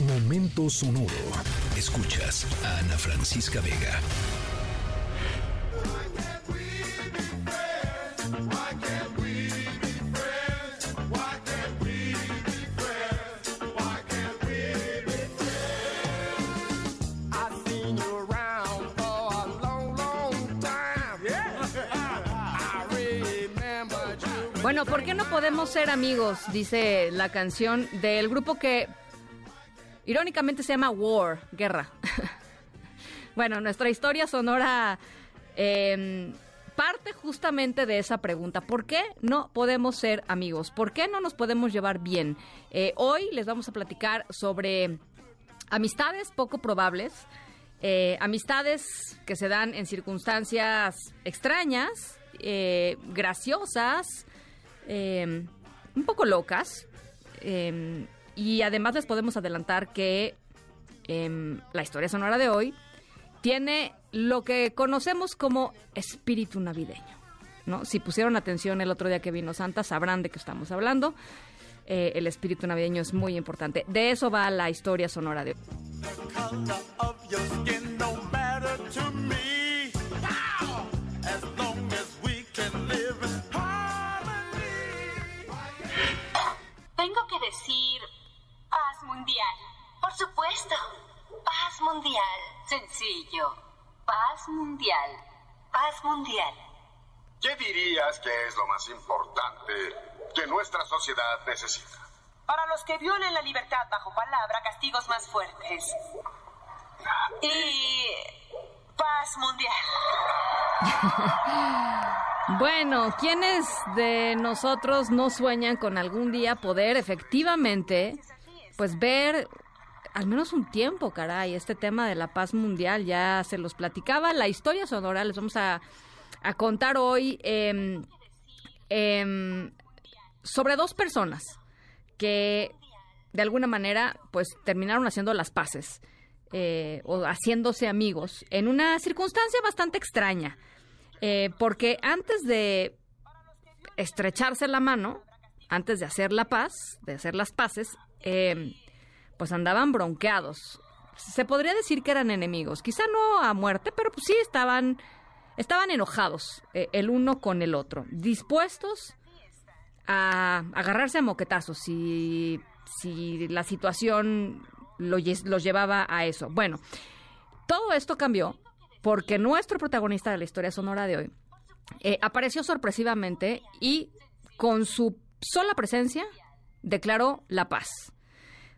Momento sonoro. Escuchas a Ana Francisca Vega. Bueno, ¿por qué no podemos ser amigos? Dice la canción del grupo que irónicamente se llama War, guerra. bueno, nuestra historia sonora em, parte justamente de esa pregunta. ¿Por qué no podemos ser amigos? ¿Por qué no nos podemos llevar bien? Eh, hoy les vamos a platicar sobre amistades poco probables. Eh, amistades que se dan en circunstancias extrañas, eh, graciosas, Em, un poco locas. Y además les podemos adelantar que em, la historia sonora de hoy tiene lo que conocemos como espíritu navideño. ¿no? Si pusieron atención el otro día que vino Santa, sabrán de qué estamos hablando. Eh, el espíritu navideño es muy importante. De eso va la historia sonora de hoy. Supuesto. Paz mundial. Sencillo. Paz mundial. Paz mundial. ¿Qué dirías que es lo más importante que nuestra sociedad necesita? Para los que violen la libertad bajo palabra, castigos más fuertes. Y paz mundial. Bueno, ¿quiénes de nosotros no sueñan con algún día poder efectivamente, pues ver al menos un tiempo, caray, este tema de la paz mundial ya se los platicaba. La historia sonora les vamos a, contar hoy em, em, sobre dos personas que de alguna manera pues terminaron haciendo las paces eh, o haciéndose amigos en una circunstancia bastante extraña. Eh, porque antes de estrecharse la mano, antes de hacer la paz, de hacer las paces, em, pues andaban bronqueados. Se podría decir que eran enemigos, quizá no a muerte, pero pues sí estaban, estaban enojados eh, el uno con el otro, dispuestos a agarrarse a moquetazos si, si la situación lo, los llevaba a eso. Bueno, todo esto cambió porque nuestro protagonista de la historia sonora de hoy eh, apareció sorpresivamente y con su sola presencia declaró la paz.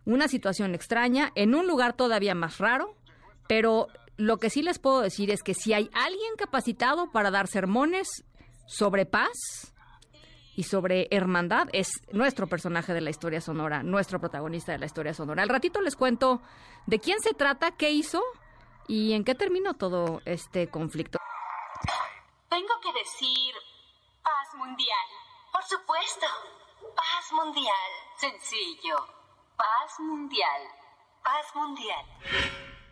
Una situación extraña en un lugar todavía más raro, pero lo que sí les puedo decir es que si hay alguien capacitado para dar sermones sobre paz y sobre hermandad, es nuestro personaje de la historia sonora, nuestro protagonista de la historia sonora. Al ratito les cuento de quién se trata, qué hizo ¿Y en qué terminó todo este conflicto? Tengo que decir paz mundial. Por supuesto. Paz mundial. Sencillo. Paz mundial. Paz mundial.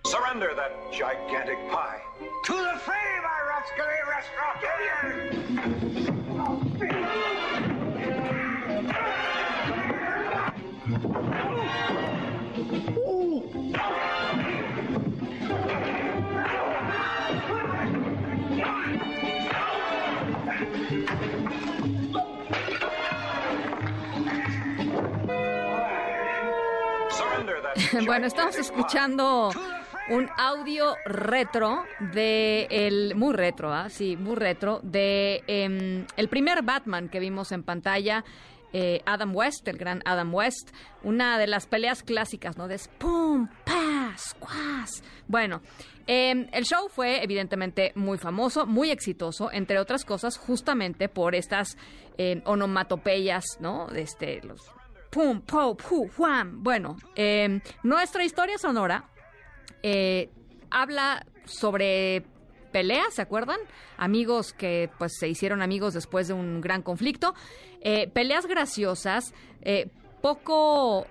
Surrender that gigantic pie. To the free, my rascally restaurant! bueno, estamos escuchando un audio retro de el muy retro, ¿ah? sí, muy retro de em, el primer Batman que vimos en pantalla. Eh, Adam West, el gran Adam West, una de las peleas clásicas, ¿no? De pum, pas, cuas. Bueno, em, el show fue evidentemente muy famoso, muy exitoso, entre otras cosas, justamente por estas eh, onomatopeyas, ¿no? Este, los pum, po, pu, juan. Bueno, em, nuestra historia sonora eh, habla sobre peleas, ¿se acuerdan? Amigos que pues se hicieron amigos después de un gran conflicto. Eh, peleas graciosas, eh, poco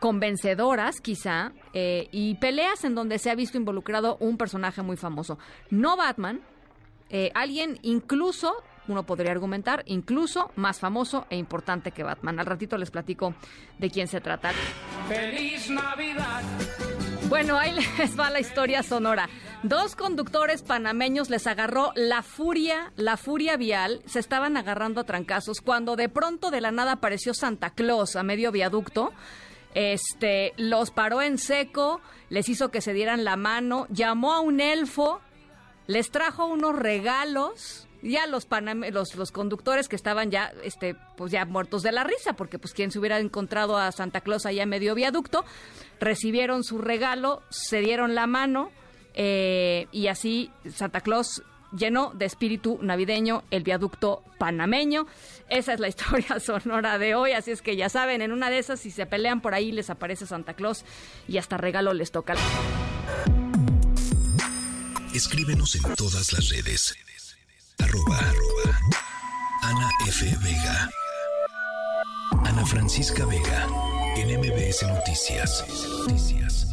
convencedoras quizá, y peleas en donde se ha visto involucrado un personaje muy famoso. No Batman, alguien incluso uno podría argumentar, incluso más famoso e importante que Batman. Al ratito les platico de quién se trata. ¡Feliz Navidad! Bueno, ahí les va la historia sonora. Dos conductores panameños les agarró la furia, la furia vial. Se estaban agarrando a trancazos cuando de pronto de la nada apareció Santa Claus a medio viaducto. Este, los paró en seco, les hizo que se dieran la mano, llamó a un elfo, les trajo unos regalos ya los, los, los conductores que estaban ya este pues ya muertos de la risa porque pues quien se hubiera encontrado a Santa Claus allá medio viaducto recibieron su regalo se dieron la mano eh, y así Santa Claus llenó de espíritu navideño el viaducto panameño. Esa es la historia sonora de hoy, así es que ya saben, en una de esas, si se pelean por ahí, les aparece Santa Claus y hasta regalo les toca. Escríbenos en todas las redes. Arroba, Ana F. Vega. Ana Francisca Vega. En MBS Noticias. Noticias.